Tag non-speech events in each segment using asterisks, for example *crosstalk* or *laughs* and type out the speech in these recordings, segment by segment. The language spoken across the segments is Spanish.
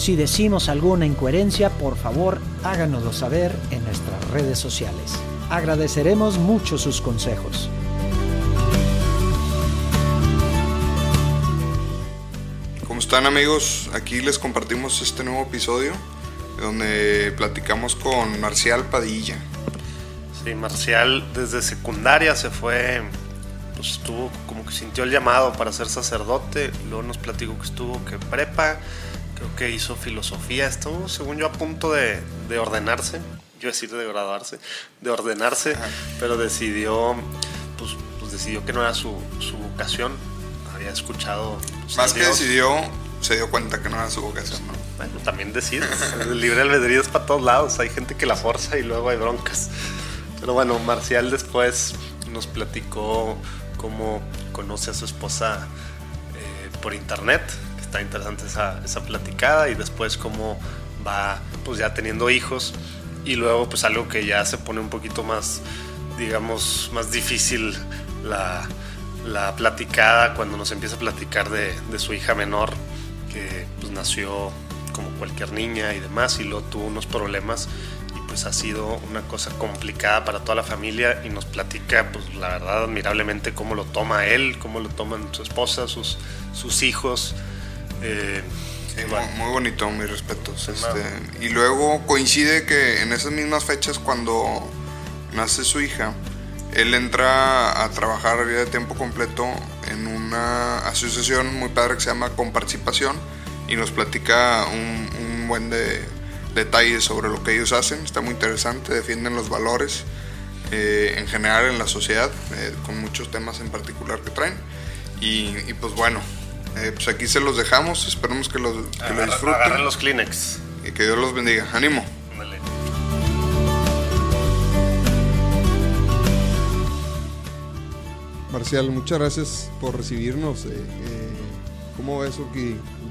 Si decimos alguna incoherencia, por favor háganoslo saber en nuestras redes sociales. Agradeceremos mucho sus consejos. ¿Cómo están amigos? Aquí les compartimos este nuevo episodio donde platicamos con Marcial Padilla. Sí, Marcial desde secundaria se fue, pues estuvo como que sintió el llamado para ser sacerdote, luego nos platicó que estuvo que prepa, creo que hizo filosofía, estuvo según yo a punto de, de ordenarse, yo decir de graduarse, de ordenarse, pero decidió, pues, pues, decidió que no era su, su vocación, había escuchado... Pues, Más que decidió, se dio cuenta que no era su vocación, ¿no? Bueno, también decides, *laughs* el libre albedrío es para todos lados, hay gente que la forza y luego hay broncas. Pero bueno, Marcial después nos platicó cómo conoce a su esposa eh, por internet, está interesante esa, esa platicada y después cómo va pues ya teniendo hijos y luego pues algo que ya se pone un poquito más digamos más difícil la, la platicada cuando nos empieza a platicar de, de, su hija menor que pues nació como cualquier niña y demás y luego tuvo unos problemas y pues ha sido una cosa complicada para toda la familia y nos platica pues la verdad admirablemente cómo lo toma él, cómo lo toman su esposa, sus, sus hijos eh, sí, bueno. muy bonito, mis respetos. Este, y luego coincide que en esas mismas fechas, cuando nace su hija, él entra a trabajar de tiempo completo en una asociación muy padre que se llama Comparticipación y nos platica un, un buen de detalles sobre lo que ellos hacen. Está muy interesante, defienden los valores eh, en general en la sociedad, eh, con muchos temas en particular que traen. Y, y pues bueno, eh, pues aquí se los dejamos, esperemos que, los, que Agarra, lo disfruten. Agarren los Kleenex. Y que Dios los bendiga. Ánimo. Dale. Marcial, muchas gracias por recibirnos. Eh, eh, ¿Cómo ves, o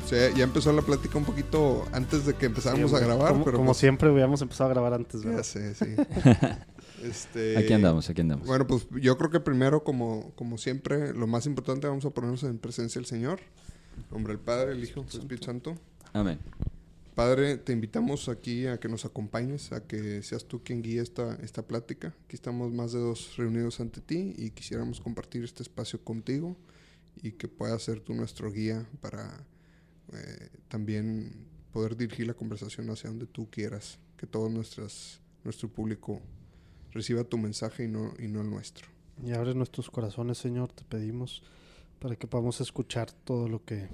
sea, ya empezó la plática un poquito antes de que empezáramos Sí, a grabar, como, pero como pues, siempre hubiéramos empezado a grabar antes, ya ¿verdad? sé, sí. *laughs* Este, Aquí andamos, aquí andamos. Bueno, pues yo creo que primero, como, como siempre, lo más importante, vamos a ponernos en presencia del Señor. En nombre del Padre, el Hijo, el Espíritu Santo. Amén. Padre, te invitamos aquí a que nos acompañes, a que seas tú quien guíe esta, esta plática. Aquí estamos más de dos reunidos ante ti y quisiéramos compartir este espacio contigo y que puedas ser tú nuestro guía para eh, también poder dirigir la conversación hacia donde tú quieras. Que todo nuestras, nuestro público reciba tu mensaje y no, y no el nuestro. Y abre nuestros corazones, Señor, te pedimos para que podamos escuchar todo lo que,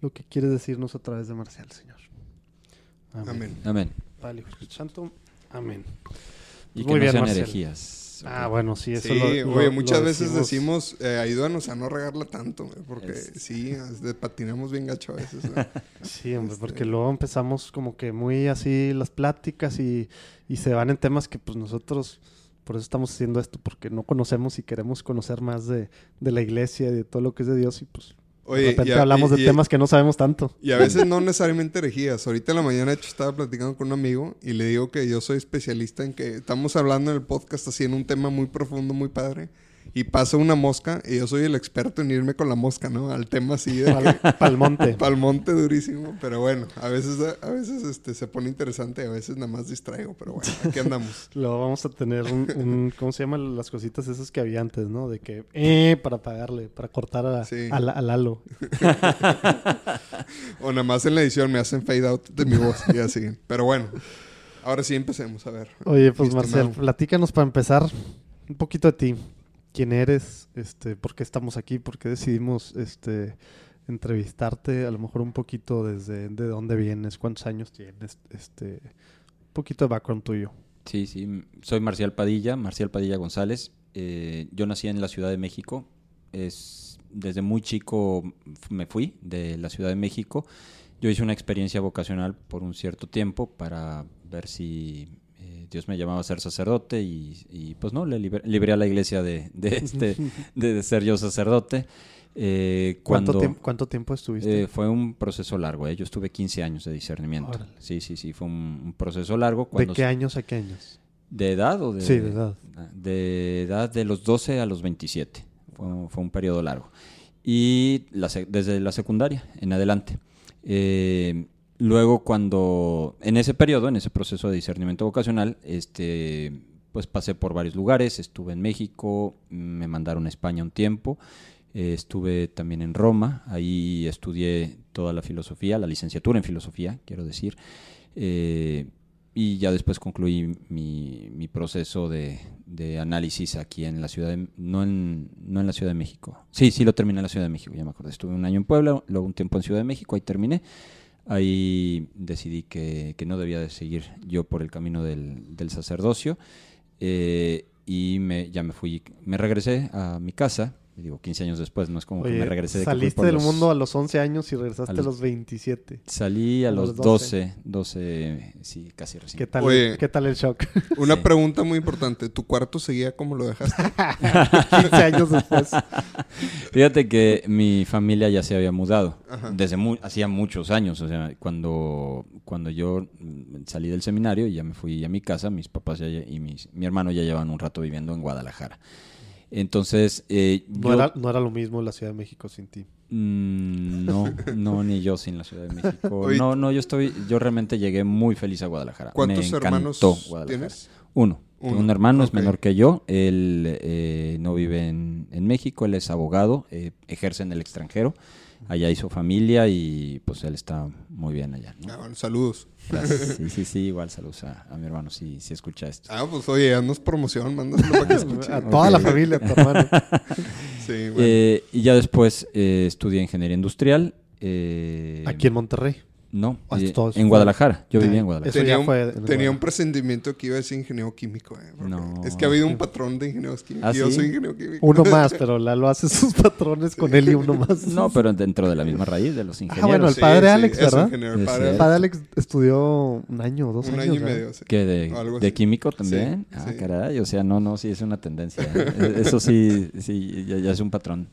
lo que quieres decirnos a través de Marcial, Señor. Amén. Amén. Padre, Santo. Amén. Y Pues que muy no bien, sean Marcel. herejías. Ah, bueno, sí, eso Sí, lo, lo- oye, lo muchas veces decimos, eh, ayúdanos a no regarla tanto, güey, porque Es- sí, es de- patinamos bien gacho a veces. güey. *laughs* Sí, hombre, Este- porque luego empezamos como que muy así las pláticas y, y se van en temas que pues nosotros, por eso estamos haciendo esto, porque no conocemos y queremos conocer más de, de la iglesia y de todo lo que es de Dios y pues Oye, de repente y a- hablamos y- de y- temas que no sabemos tanto. Y a veces no necesariamente herejías. Ahorita en la mañana, de hecho, estaba platicando con un amigo y le digo que yo soy especialista en que estamos hablando en el podcast así en un tema muy profundo, muy padre. Y pasa una mosca y yo soy el experto en irme con la mosca, ¿no? Al tema así de Pal, pal monte. *laughs* pal monte durísimo. Pero bueno, a veces, a veces este, se pone interesante a veces nada más distraigo. Pero bueno, aquí andamos. *laughs* Luego vamos a tener un, un- ¿cómo se llaman las cositas esas que había antes, no? De que, eh, para pagarle, para cortar a, Sí. a la- al halo. *laughs* O nada más en la edición me hacen fade out de mi voz y así. Pero bueno, ahora sí empecemos a ver. Oye, pues Marcel, platícanos para empezar un poquito de ti. ¿Quién eres? Este, ¿Por qué estamos aquí? ¿Por qué decidimos este, entrevistarte, a lo mejor un poquito desde de dónde vienes, cuántos años tienes, este, un poquito de background tuyo. Sí, sí. Soy Marcial Padilla, Marcial Padilla González. Eh, yo nací en la Ciudad de México. Es, desde muy chico me fui de la Ciudad de México. Yo hice una experiencia vocacional por un cierto tiempo para ver si eh, Dios me llamaba a ser sacerdote y, y pues no, le liber- libré a la iglesia de, de este, *laughs* de ser yo sacerdote. Eh, ¿Cuánto, cuando, tiemp- ¿Cuánto tiempo estuviste? eh, fue un proceso largo, yo estuve 15 años de discernimiento. Órale. Sí, sí, sí, fue un, un proceso largo. ¿De Cuando qué años a qué años? ¿De edad o de...? Sí, de edad. De edad de los 12 a los 27. Fue, un- fue un periodo largo. Y la desde la secundaria en adelante. Eh, luego cuando... En ese periodo, en ese proceso de discernimiento vocacional, este, pues pasé por varios lugares. Estuve en México, me mandaron a España un tiempo. eh, estuve también en Roma. Ahí estudié toda la filosofía, la licenciatura en filosofía, quiero decir. Eh, y ya después concluí mi, mi proceso de, análisis aquí en la ciudad de, no en, no en la Ciudad de México. Sí, sí lo terminé en la Ciudad de México, ya me acordé. Estuve un año en Puebla, luego un tiempo en Ciudad de México, ahí terminé. Ahí decidí que, que no debía de seguir yo por el camino del, del sacerdocio. eh, y me, ya me fui, me regresé a mi casa, digo, 15 años después, no es como que Oye, me regresé de que saliste por del los- mundo a los 11 años y regresaste a a los- los 27. Salí a a los los 12, 12, sí, casi recién. ¿Qué tal, Oye. ¿Qué tal el shock? *laughs* Una Sí. pregunta muy importante. ¿Tu cuarto seguía como lo dejaste? *laughs* 15 años después. *laughs* Fíjate que mi familia ya se había mudado Ajá. desde mu- hacía muchos años, o sea, cuando cuando yo mm, salí del seminario y ya me fui a mi casa, mis papás ya- y mis- mi hermano ya llevan un rato viviendo en Guadalajara. Entonces, eh, No, yo- era, no era lo mismo la Ciudad de México sin ti. Mm, no, no, ni yo sin la Ciudad de México. Oye, No, no, yo estoy, yo realmente llegué muy feliz a Guadalajara. ¿Cuántos me hermanos encantó Guadalajara. tienes? Uno. Uno, Tengo un hermano, es menor que yo. Él eh, no vive en, en México, él es abogado, eh, ejerce en el extranjero. Allá hizo familia y pues él está muy bien allá. ¿no? Ah, bueno, saludos. Gracias. *laughs* Sí, sí, sí, igual saludos a, a mi hermano si, si escucha esto. Ah, pues oye, haznos promoción, mándaselo para que *laughs* escuche. A toda la familia, a tu hermano. *laughs* Sí, bueno. Eh, y ya después eh, estudié ingeniería industrial. eh, Aquí en Monterrey. No, Ah, eh, en Guadalajara. Yo Ah, vivía en Guadalajara. eso tenía ya un, fue en tenía un presentimiento que iba a ser ingeniero químico. eh, No. Es que ha habido un patrón de ingenieros químicos. ¿Ah, y yo sí? soy ingeniero químico. Uno *laughs* más, pero Lalo hace sus patrones con él y uno más. No, pero dentro de la misma raíz de los Ah, ingenieros. bueno, el padre sí, Alex, ¿verdad? el Es padre El cierto. padre Alex estudió un año o dos Un años. año y ¿verdad? medio. sí. ¿Que de, químico también? Sí, ah, sí. caray. O sea, no, no, sí es una tendencia. Eh, Eso sí, sí ya, ya es un patrón.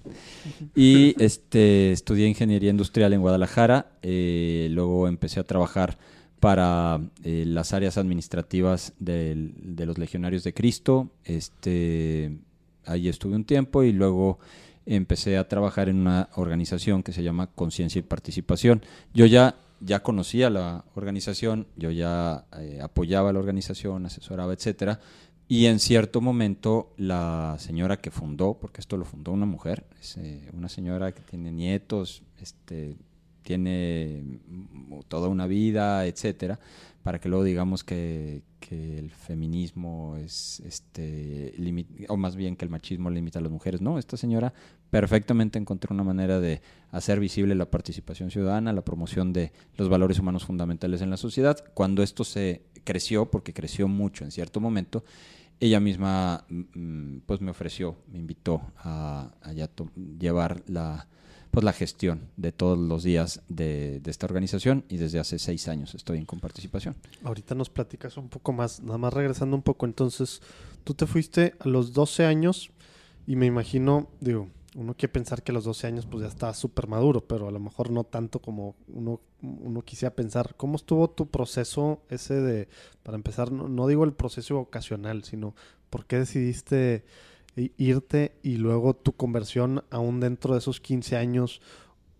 Y este, estudié ingeniería industrial en Guadalajara. Eh, luego empecé a trabajar para eh, las áreas administrativas de los legionarios de Cristo. Este, ahí estuve un tiempo y luego empecé a trabajar en una organización que se llama Conciencia y Participación. Yo ya, ya conocía la organización, yo ya eh, apoyaba la organización, asesoraba, etcétera. Y en cierto momento la señora que fundó, porque esto lo fundó una mujer, es una señora que tiene nietos, este, tiene mm, toda una vida, etcétera, para que luego digamos que, el feminismo es, este, o más bien que el machismo limita a las mujeres. No, esta señora perfectamente encontró una manera de hacer visible la participación ciudadana, la promoción de los valores humanos fundamentales en la sociedad. Cuando esto se creció, porque creció mucho en cierto momento, ella misma mm, pues me ofreció, me invitó a, llevar la, pues la gestión de todos los días de, de esta organización y desde hace seis años estoy en comparticipación. Ahorita nos platicas un poco más, nada más regresando un poco. Entonces, tú te fuiste a los 12 años y me imagino, digo, uno quiere pensar que a los 12 años pues ya estaba súper maduro, pero a lo mejor no tanto como uno, quisiera pensar. ¿Cómo estuvo tu proceso ese de, para empezar, no, no digo el proceso vocacional, sino por qué decidiste irte y luego tu conversión aún dentro de esos 15 años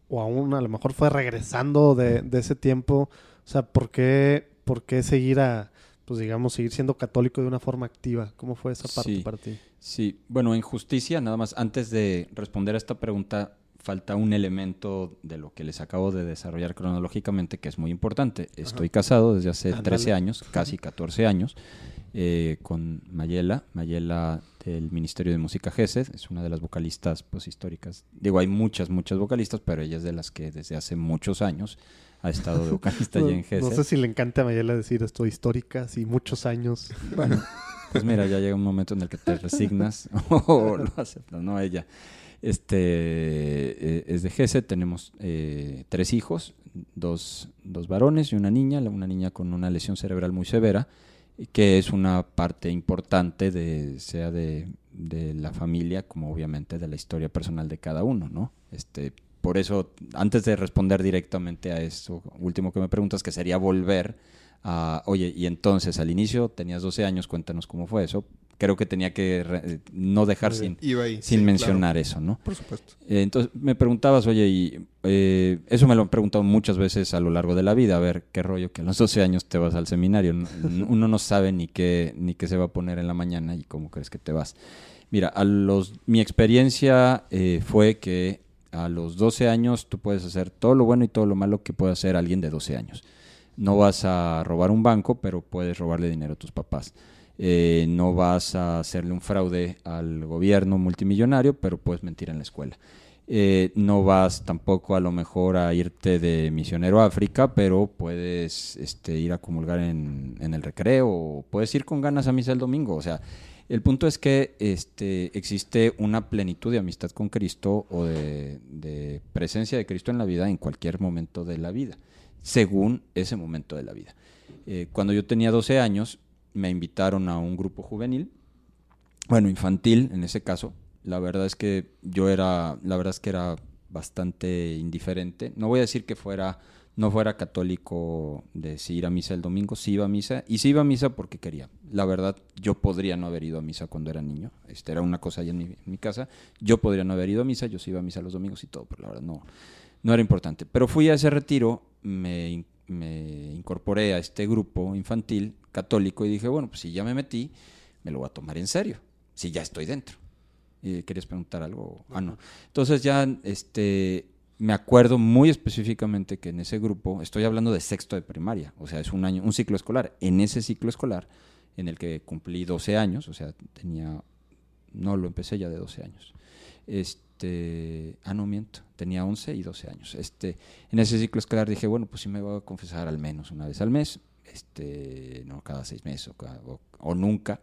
o aún a lo mejor fue regresando de, de ese tiempo? O sea, ¿por qué, por qué seguir a, pues digamos, seguir siendo católico de una forma activa? ¿Cómo fue esa parte Sí. para ti? Sí, bueno, en justicia, nada más, antes de responder a esta pregunta, falta un elemento de lo que les acabo de desarrollar cronológicamente que es muy importante. Estoy casado desde hace 13 años, casi 14 años, eh, con Mayela, Mayela del Ministerio de Música GESED, es una de las vocalistas pues, históricas. Digo, hay muchas, muchas vocalistas, pero ella es de las que desde hace muchos años ha estado de vocalista no, ya en GESED. No sé si le encanta a Mayela decir esto histórica, sí, muchos años. Bueno, pues mira, ya llega un momento en el que te resignas *laughs* *laughs* o lo aceptas, ¿no? Ella este, eh, es de GESED, tenemos eh, tres hijos, dos, dos varones y una niña, una niña con una lesión cerebral muy severa que es una parte importante de sea de, de, la familia como obviamente de la historia personal de cada uno, ¿no? Este, por eso, antes de responder directamente a eso último que me preguntas, que sería volver a, oye, y entonces al inicio tenías 12 años, cuéntanos cómo fue eso. Creo que tenía que re, no dejar sin, sin sí, mencionar claro. eso, ¿no? Por supuesto. Eh, entonces me preguntabas, oye, y eh, eso me lo han preguntado muchas veces a lo largo de la vida, a ver qué rollo, que a los 12 años te vas al seminario, *laughs* uno no sabe ni qué, ni qué se va a poner en la mañana y cómo crees que te vas. Mira, a los, mi experiencia eh, fue que a los 12 años tú puedes hacer todo lo bueno y todo lo malo que puede hacer alguien de 12 años. No vas a robar un banco, pero puedes robarle dinero a tus papás. Eh, no vas a hacerle un fraude al gobierno multimillonario, pero puedes mentir en la escuela. Eh, no vas tampoco a lo mejor a irte de misionero a África, pero puedes este, ir a comulgar en, el recreo, o puedes ir con ganas a misa el domingo. O sea, el punto es que este, existe una plenitud de amistad con Cristo o de, de presencia de Cristo en la vida en cualquier momento de la vida, según ese momento de la vida. Eh, cuando yo tenía 12 años, me invitaron a un grupo juvenil, bueno, infantil en ese caso. La verdad es que yo era, la verdad es que era bastante indiferente. No voy a decir que fuera, no fuera católico de si ir a misa el domingo, sí iba a misa, y sí iba a misa porque quería. La verdad, yo podría no haber ido a misa cuando era niño. Este era una cosa allá en mi, casa. Yo podría no haber ido a misa, yo sí iba a misa los domingos y todo, pero la verdad no, no era importante. Pero fui a ese retiro, me, me incorporé a este grupo infantil católico y dije, bueno, pues si ya me metí, me lo voy a tomar en serio, si ya estoy dentro. ¿Y ¿Querías preguntar algo? Ah, no. Entonces ya este, me acuerdo muy específicamente que en ese grupo, estoy hablando de sexto de primaria, o sea, es un año, un ciclo escolar. En ese ciclo escolar, en el que cumplí 12 años, o sea, tenía, no, lo empecé ya de 12 años. Este, ah, no miento, tenía 11 y 12 años. Este, en ese ciclo escolar dije, bueno, pues sí me voy a confesar al menos una vez al mes, este, no cada seis meses o, cada, o, o nunca.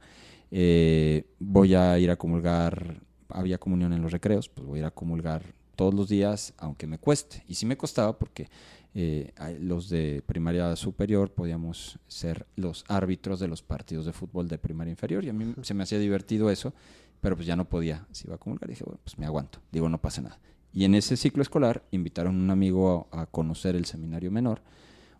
Eh, voy a ir a comulgar, había comunión en los recreos, pues voy a ir a comulgar todos los días, aunque me cueste. Y sí me costaba porque eh, los de primaria superior podíamos ser los árbitros de los partidos de fútbol de primaria inferior y a mí se me hacía divertido eso, pero pues ya no podía. Si iba a comulgar, dije, bueno, pues me aguanto. Digo, no pasa nada. Y en ese ciclo escolar invitaron a un amigo a, a conocer el seminario menor,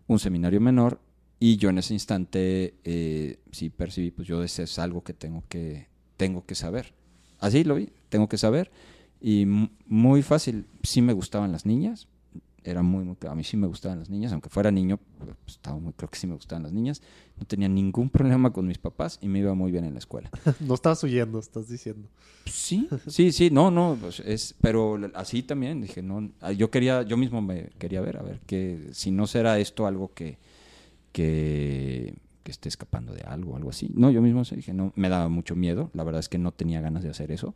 un seminario menor y yo en ese instante eh, sí percibí, pues yo eso es algo que tengo que, tengo que saber. Así lo vi, tengo que saber. Y muy fácil, sí me gustaban las niñas, era muy, muy a mí sí me gustaban las niñas, aunque fuera niño, pues, estaba muy creo que sí me gustaban las niñas. No tenía ningún problema con mis papás y me iba muy bien en la escuela. *laughs* no estabas huyendo, estás diciendo. Sí, sí, sí, no, no, pues es, pero así también dije, no, yo quería, yo mismo me quería ver, a ver, que si no será esto algo que, que, esté escapando de algo, algo así. No, yo mismo dije, no, me daba mucho miedo, la verdad es que no tenía ganas de hacer eso.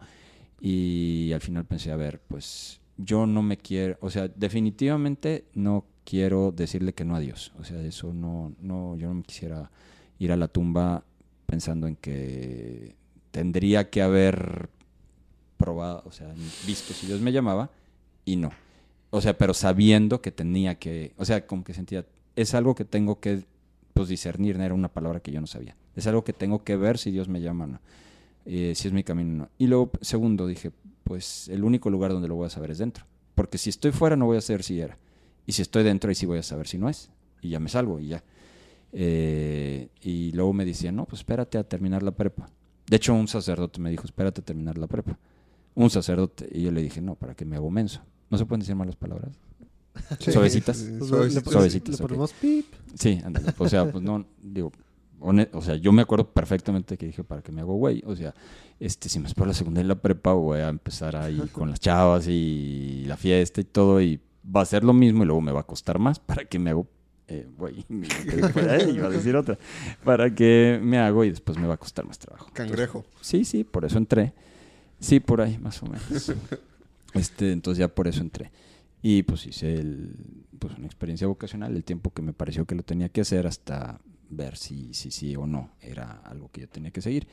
Y al final pensé, a ver, pues yo no me quiero, o sea, definitivamente no quiero decirle que no a Dios. O sea, eso no, no, yo no me quisiera ir a la tumba pensando en que tendría que haber probado, o sea, visto si Dios me llamaba y no. O sea, pero sabiendo que tenía que, o sea, como que sentía, es algo que tengo que pues discernir, era una palabra que yo no sabía. Es algo que tengo que ver si Dios me llama o no, eh, si es mi camino o no. Y luego, segundo, dije, pues el único lugar donde lo voy a saber es dentro. Porque si estoy fuera no voy a saber si era. Y si estoy dentro ahí sí voy a saber si no es. Y ya me salgo y ya. Eh, y luego me decían, no, pues espérate a terminar la prepa. De hecho, un sacerdote me dijo, espérate a terminar la prepa. Un sacerdote. Y yo le dije, no, ¿para qué me hago menso? No se pueden decir malas palabras. Sí, suavecitas. sí, Pues suavecitas. le, Suavecitas, le ok. ponemos pip. Sí, ándale. O sea, pues no, digo, o sea, yo me acuerdo perfectamente que dije, ¿para qué me hago güey? O sea, este, si me espero la segunda y la prepa, voy a empezar ahí con las chavas y la fiesta y todo, y va a ser lo mismo y luego me va a costar más. ¿Para qué me hago eh, güey? *laughs* Iba a decir otra. ¿Para qué me hago y después me va a costar más trabajo? Cangrejo. Sí, sí, por eso entré. Sí, por ahí, más o menos. *laughs* este, entonces ya por eso entré. Y pues hice el, pues una experiencia vocacional, el tiempo que me pareció que lo tenía que hacer hasta ver si sí si, o no era algo que yo tenía que seguir.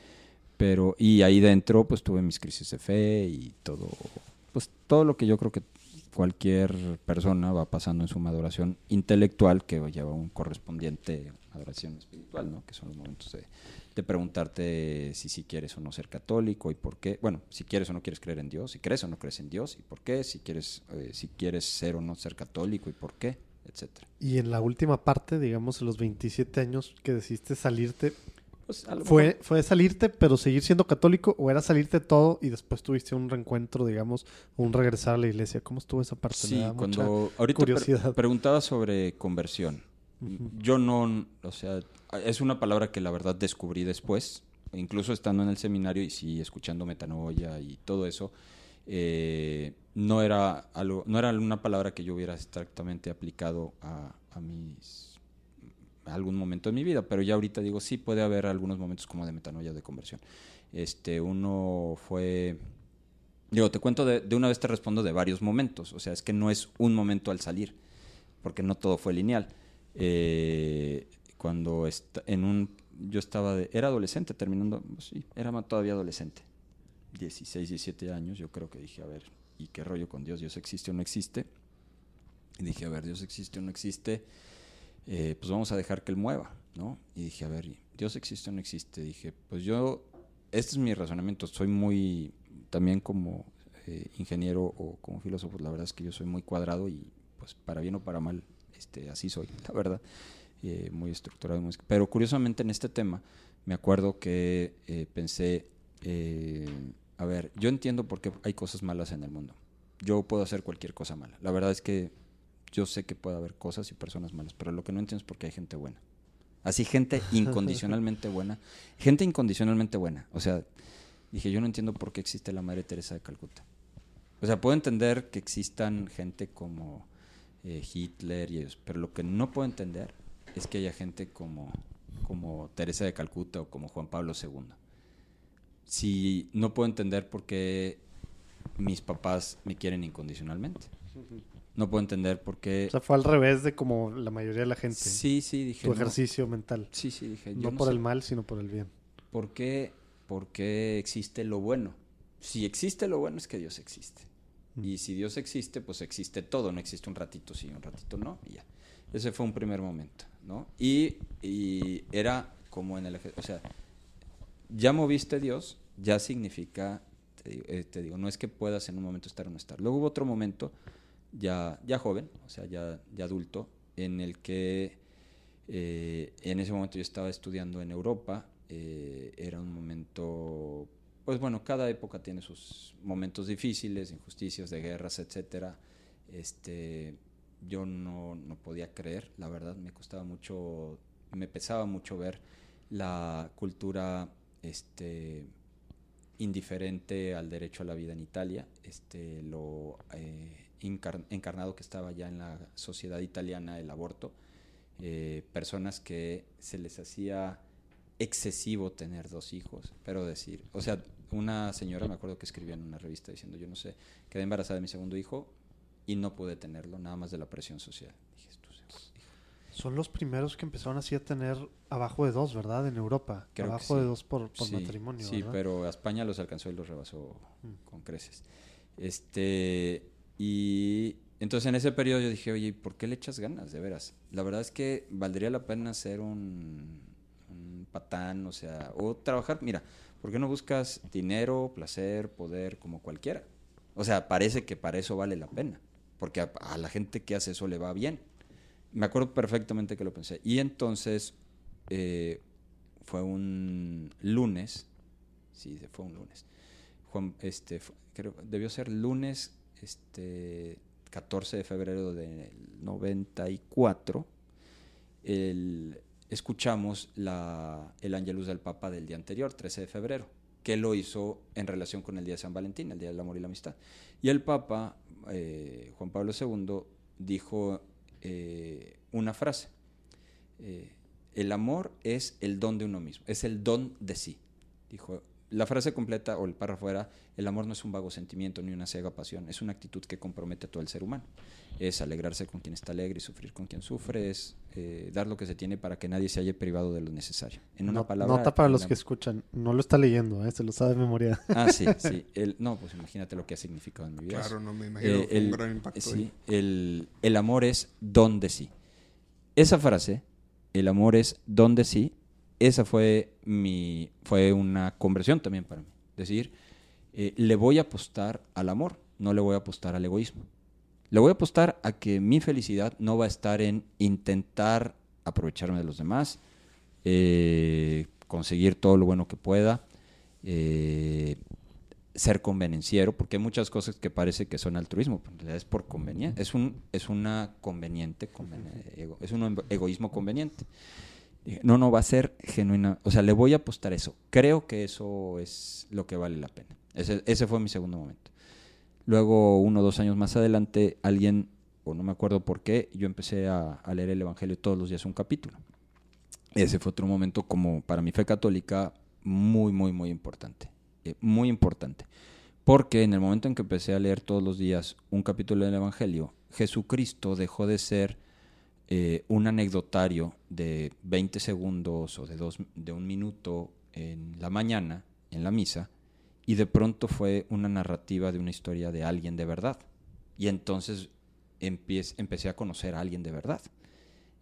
Pero, y ahí dentro pues tuve mis crisis de fe y todo, pues todo lo que yo creo que cualquier persona va pasando en su maduración intelectual que lleva un correspondiente maduración espiritual, ¿no? Que son los momentos de, de preguntarte si si quieres o no ser católico y por qué. Bueno, si quieres o no quieres creer en Dios, si crees o no crees en Dios y por qué, si quieres, eh, si quieres ser o no ser católico y por qué, etcétera. Y en la última parte, digamos, en los 27 años que decidiste salirte, Pues, ¿fue, ¿fue salirte pero seguir siendo católico o era salirte todo y después tuviste un reencuentro, digamos, o un regresar a la iglesia? ¿Cómo estuvo esa parte? Me Sí, mucha cuando ahorita pre- preguntaba sobre conversión. Yo no, o sea, es una palabra que la verdad descubrí después, incluso estando en el seminario y sí escuchando metanoia y todo eso, eh, no era no era una palabra que yo hubiera exactamente aplicado a, a mis algún momento de mi vida, pero ya ahorita digo sí puede haber algunos momentos como de metanoia de conversión. Este, uno fue Digo, te cuento de, de una vez te respondo de varios momentos. O sea, es que no es un momento al salir, porque no todo fue lineal. Eh, cuando en un, yo estaba, de, era adolescente, terminando, pues sí, era todavía adolescente, 16, 17 años, yo creo que dije, a ver, ¿y qué rollo con Dios? ¿Dios existe o no existe? Y dije, a ver, ¿Dios existe o no existe? Eh, pues vamos a dejar que Él mueva, ¿no? Y dije, a ver, ¿Dios existe o no existe? Dije, pues yo, este es mi razonamiento, soy muy, también como eh, ingeniero o como filósofo, la verdad es que yo soy muy cuadrado y pues para bien o para mal, este, así soy, *laughs* la verdad, eh, muy estructurado. muy- Pero curiosamente en este tema me acuerdo que eh, pensé, eh, a ver, yo entiendo por qué hay cosas malas en el mundo. Yo puedo hacer cualquier cosa mala. La verdad es que yo sé que puede haber cosas y personas malas, pero lo que no entiendo es por qué hay gente buena. Así, gente *laughs* incondicionalmente buena. Gente incondicionalmente buena. O sea, dije, yo no entiendo por qué existe la Madre Teresa de Calcuta. O sea, puedo entender que existan gente como eh, Hitler y ellos, pero lo que no puedo entender es que haya gente como, como Teresa de Calcuta o como Juan Pablo II. Si no puedo entender por qué mis papás me quieren incondicionalmente. No puedo entender por qué... O sea, fue al revés de como la mayoría de la gente. sí, sí, dije... tu no. ejercicio mental. Sí, sí, dije... No, yo no por sé el mal, sino por el bien. ¿Por qué, por qué existe lo bueno? Si existe lo bueno es que Dios existe. Y si Dios existe, pues existe todo. No existe un ratito sí, un ratito no. Y ya. Ese fue un primer momento, ¿no? Y, y era como en el... O sea, ya moviste Dios, ya significa... Te digo, eh, te digo, no es que puedas en un momento estar o no estar. Luego hubo otro momento, ya, ya joven, o sea, ya, ya adulto, en el que eh, en ese momento yo estaba estudiando en Europa. eh, era un momento, pues bueno, cada época tiene sus momentos difíciles, injusticias de guerras, etcétera. Este, yo no, no podía creer, la verdad, me costaba mucho, me pesaba mucho ver la cultura, este, indiferente al derecho a la vida en Italia, este, lo eh, encar- encarnado que estaba ya en la sociedad italiana el aborto, eh, personas que se les hacía excesivo tener dos hijos, pero decir, o sea, una señora me acuerdo que escribía en una revista diciendo, yo no sé, quedé embarazada de mi segundo hijo y no pude tenerlo, nada más de la presión social. Dije, "Esto es- Son los primeros que empezaron así a tener abajo de dos, ¿verdad? En Europa. Creo abajo sí. de dos por, por Sí, matrimonio. Sí, ¿verdad? pero a España los alcanzó y los rebasó Mm. con creces. Este, y entonces en ese periodo yo dije, oye, ¿y ¿por qué le echas ganas, de veras? La verdad es que valdría la pena ser un, un patán, o sea, o trabajar, mira, ¿por qué no buscas dinero, placer, poder, como cualquiera? O sea, parece que para eso vale la pena, porque a, la gente que hace eso le va bien. Me acuerdo perfectamente que lo pensé. Y entonces eh, fue un lunes, sí, fue un lunes. Juan, este, fu- creo, debió ser lunes, este, 14 de febrero del 94. El, escuchamos el Ángelus del Papa del día anterior, 13 de febrero, que lo hizo en relación con el Día de San Valentín, el Día del Amor y la Amistad. Y el Papa, eh, Juan Pablo II, dijo eh, una frase. Eh, el amor es el don de uno mismo, es el don de sí. Dijo, la frase completa o el párrafo era, el amor no es un vago sentimiento ni una ciega pasión, es una actitud que compromete a todo el ser humano. Es alegrarse con quien está alegre y sufrir con quien sufre, es eh, dar lo que se tiene para que nadie se haya privado de lo necesario. En una No- palabra... Nota para los el que escuchan. No lo está leyendo, ¿eh? se lo sabe de memoria. *laughs* Ah, sí, sí. *laughs* El, no, pues imagínate lo que ha significado en mi vida. Claro, no me imagino Eh, fue un el- gran impacto. sí, el, el amor es don de sí. Esa frase, el amor es don de sí, esa fue mi fue una conversión también para mí. Decir, eh, le voy a apostar al amor, no le voy a apostar al egoísmo. Le voy a apostar a que mi felicidad no va a estar en intentar aprovecharme de los demás, eh, conseguir todo lo bueno que pueda, eh, ser convenenciero, porque hay muchas cosas que parece que son altruismo, pero en realidad es por conveniencia, es un es una conveniente es un ego- egoísmo conveniente. No, no va a ser genuina, o sea, le voy a apostar eso. Creo que eso es lo que vale la pena. Ese, fue mi segundo momento. Luego, uno o dos años más adelante, alguien, o no me acuerdo por qué, yo empecé a, a leer el Evangelio todos los días un capítulo. Ese fue otro momento como para mi fe católica muy, muy, muy importante. Eh, muy importante. Porque en el momento en que empecé a leer todos los días un capítulo del Evangelio, Jesucristo dejó de ser eh, un anecdotario de 20 segundos o de, dos, de un minuto en la mañana, en la misa, y de pronto fue una narrativa de una historia de alguien de verdad. Y entonces empiez- empecé a conocer a alguien de verdad.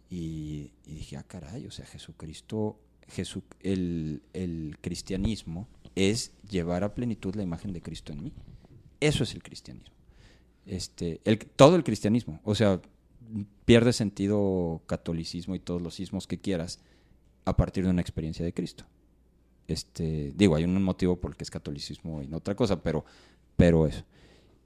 Y, dije, ah, caray, o sea, Jesucristo, Jesu- el, el cristianismo es llevar a plenitud la imagen de Cristo en mí. Eso es el cristianismo. Este, el, todo el cristianismo. O sea, pierde sentido catolicismo y todos los sismos que quieras a partir de una experiencia de Cristo. Este, digo, hay un motivo por el que es catolicismo y no otra cosa, pero, pero eso.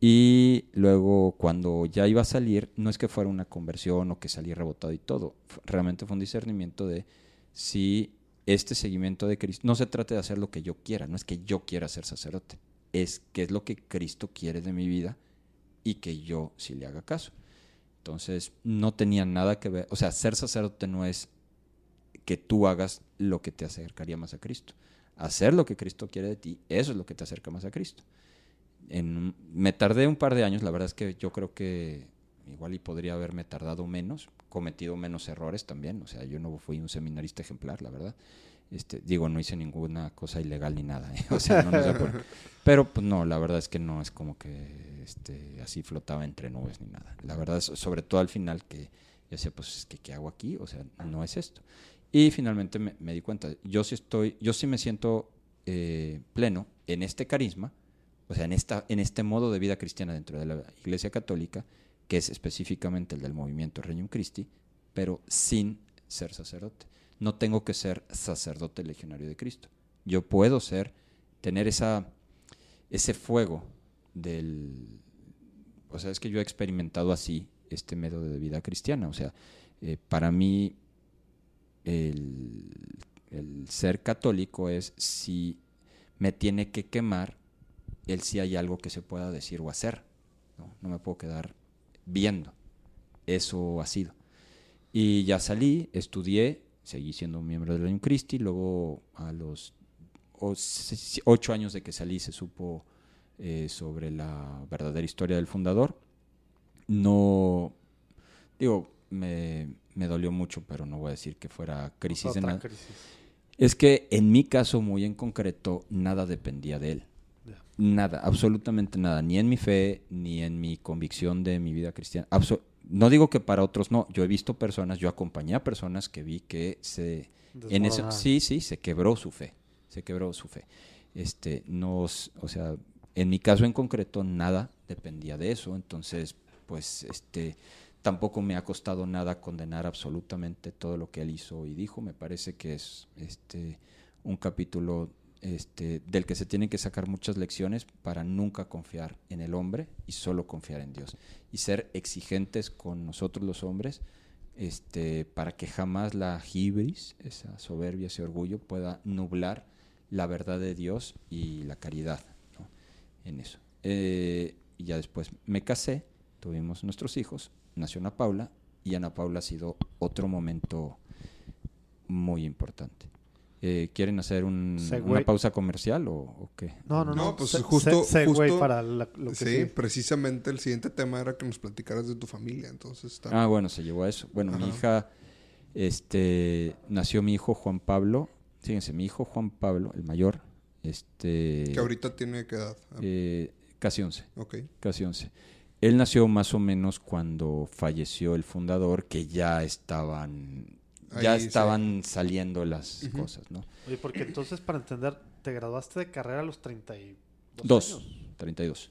Y luego cuando ya iba a salir, no es que fuera una conversión o que salí rebotado y todo, realmente fue un discernimiento de si este seguimiento de Cristo, no se trata de hacer lo que yo quiera, no es que yo quiera ser sacerdote, es que es lo que Cristo quiere de mi vida y que yo sí le haga caso. Entonces, no tenía nada que ver, o sea, ser sacerdote no es que tú hagas lo que te acercaría más a Cristo. Hacer lo que Cristo quiere de ti, eso es lo que te acerca más a Cristo. En, me tardé un par de años, la verdad es que yo creo que igual y podría haberme tardado menos, cometido menos errores también, o sea, yo no fui un seminarista ejemplar, la verdad. Este, digo, no hice ninguna cosa ilegal ni nada, ¿eh? o sea, no, pero pues no, la verdad es que no es como que este, así flotaba entre nubes ni nada. La verdad es, sobre todo al final que yo decía, pues es que ¿qué hago aquí? O sea, no es esto. Y finalmente me, me di cuenta, yo sí estoy, yo sí me siento eh, pleno en este carisma, o sea, en, esta, en este modo de vida cristiana dentro de la Iglesia Católica, que es específicamente el del movimiento Regnum Christi, pero sin ser sacerdote. No tengo que ser sacerdote legionario de Cristo. Yo puedo ser, tener esa, ese fuego del... O sea, es que yo he experimentado así este método de vida cristiana. O sea, eh, para mí el, el ser católico es si me tiene que quemar el si hay algo que se pueda decir o hacer. No, no me puedo quedar viendo. Eso ha sido. Y ya salí, estudié, seguí siendo un miembro del Reino Christi, luego a los ocho años de que salí se supo eh, sobre la verdadera historia del fundador. No, digo, me, me dolió mucho, pero no voy a decir que fuera crisis de Otra nada. crisis. Es que en mi caso muy en concreto, nada dependía de él. Nada, absolutamente nada, ni en mi fe, ni en mi convicción de mi vida cristiana. Abso- no digo que para otros no, yo he visto personas, yo acompañé a personas que vi que se... En ese, sí, sí, se quebró su fe, se quebró su fe. Este, nos, o sea, en mi caso en concreto nada dependía de eso, entonces, pues, este, tampoco me ha costado nada condenar absolutamente todo lo que él hizo y dijo. Me parece que es, este, un capítulo, este, del que se tienen que sacar muchas lecciones para nunca confiar en el hombre y solo confiar en Dios y ser exigentes con nosotros los hombres este, para que jamás la hibris, esa soberbia, ese orgullo, pueda nublar la verdad de Dios y la caridad en eso. Eh, y ya después me casé, tuvimos nuestros hijos, nació Ana Paula y Ana Paula ha sido otro momento muy importante. Eh, ¿Quieren hacer un- una pausa comercial o, o qué? No, no, no. No, pues Se- justo- se- justo- para la- lo que Sí, sigue. precisamente el siguiente tema era que nos platicaras de tu familia, entonces está... Ah, bueno, se llevó a eso. Bueno, mi hija, este, nació mi hijo Juan Pablo. Fíjense, mi hijo Juan Pablo, el mayor, este, que ahorita tiene qué edad. Ah, eh, casi 11, ok. casi 11. Él nació más o menos cuando falleció el fundador, que ya estaban, ya sí. estaban saliendo las cosas, ¿no? Oye, porque entonces, para entender, te graduaste de carrera a los 32 Dos, años. 32.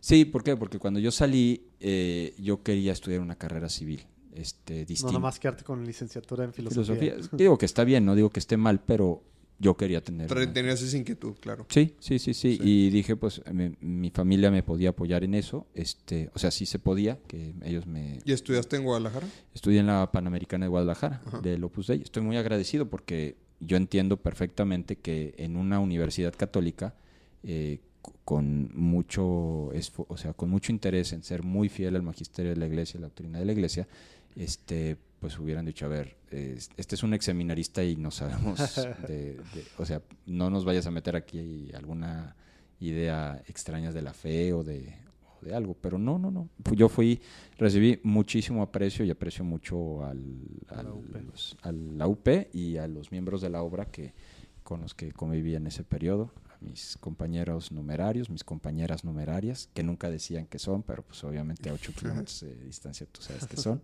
Sí, ¿por qué? Porque cuando yo salí, eh, yo quería estudiar una carrera civil, este, No distinta. nomás quedarte con licenciatura en filosofía. filosofía. Digo que está bien, no digo que esté mal, pero yo quería tener. Una- Tenías esa inquietud, claro. Sí, sí, sí, sí, Sí. Y dije, pues, me- mi familia me podía apoyar en eso. Este, o sea, sí se podía, que ellos me... ¿Y estudiaste en Guadalajara? Estudié en la Panamericana de Guadalajara, Ajá. del Opus Dei. Estoy muy agradecido porque yo entiendo perfectamente que en una universidad católica, eh, con mucho o sea, con mucho interés en ser muy fiel al magisterio de la iglesia, a la doctrina de la iglesia, este, pues hubieran dicho, a ver, eh, este es un ex seminarista y no sabemos, *laughs* de, de- o sea, no nos vayas a meter aquí alguna idea extrañas de la fe o de, o de algo, pero no, no, no. Yo fui, recibí muchísimo aprecio y aprecio mucho al, la al- UP. los- a la UP y a los miembros de la obra que con los que conviví en ese periodo, mis compañeros numerarios, mis compañeras numerarias, que nunca decían que son, pero pues obviamente a 8 kilómetros de distancia tú sabes que *laughs* son.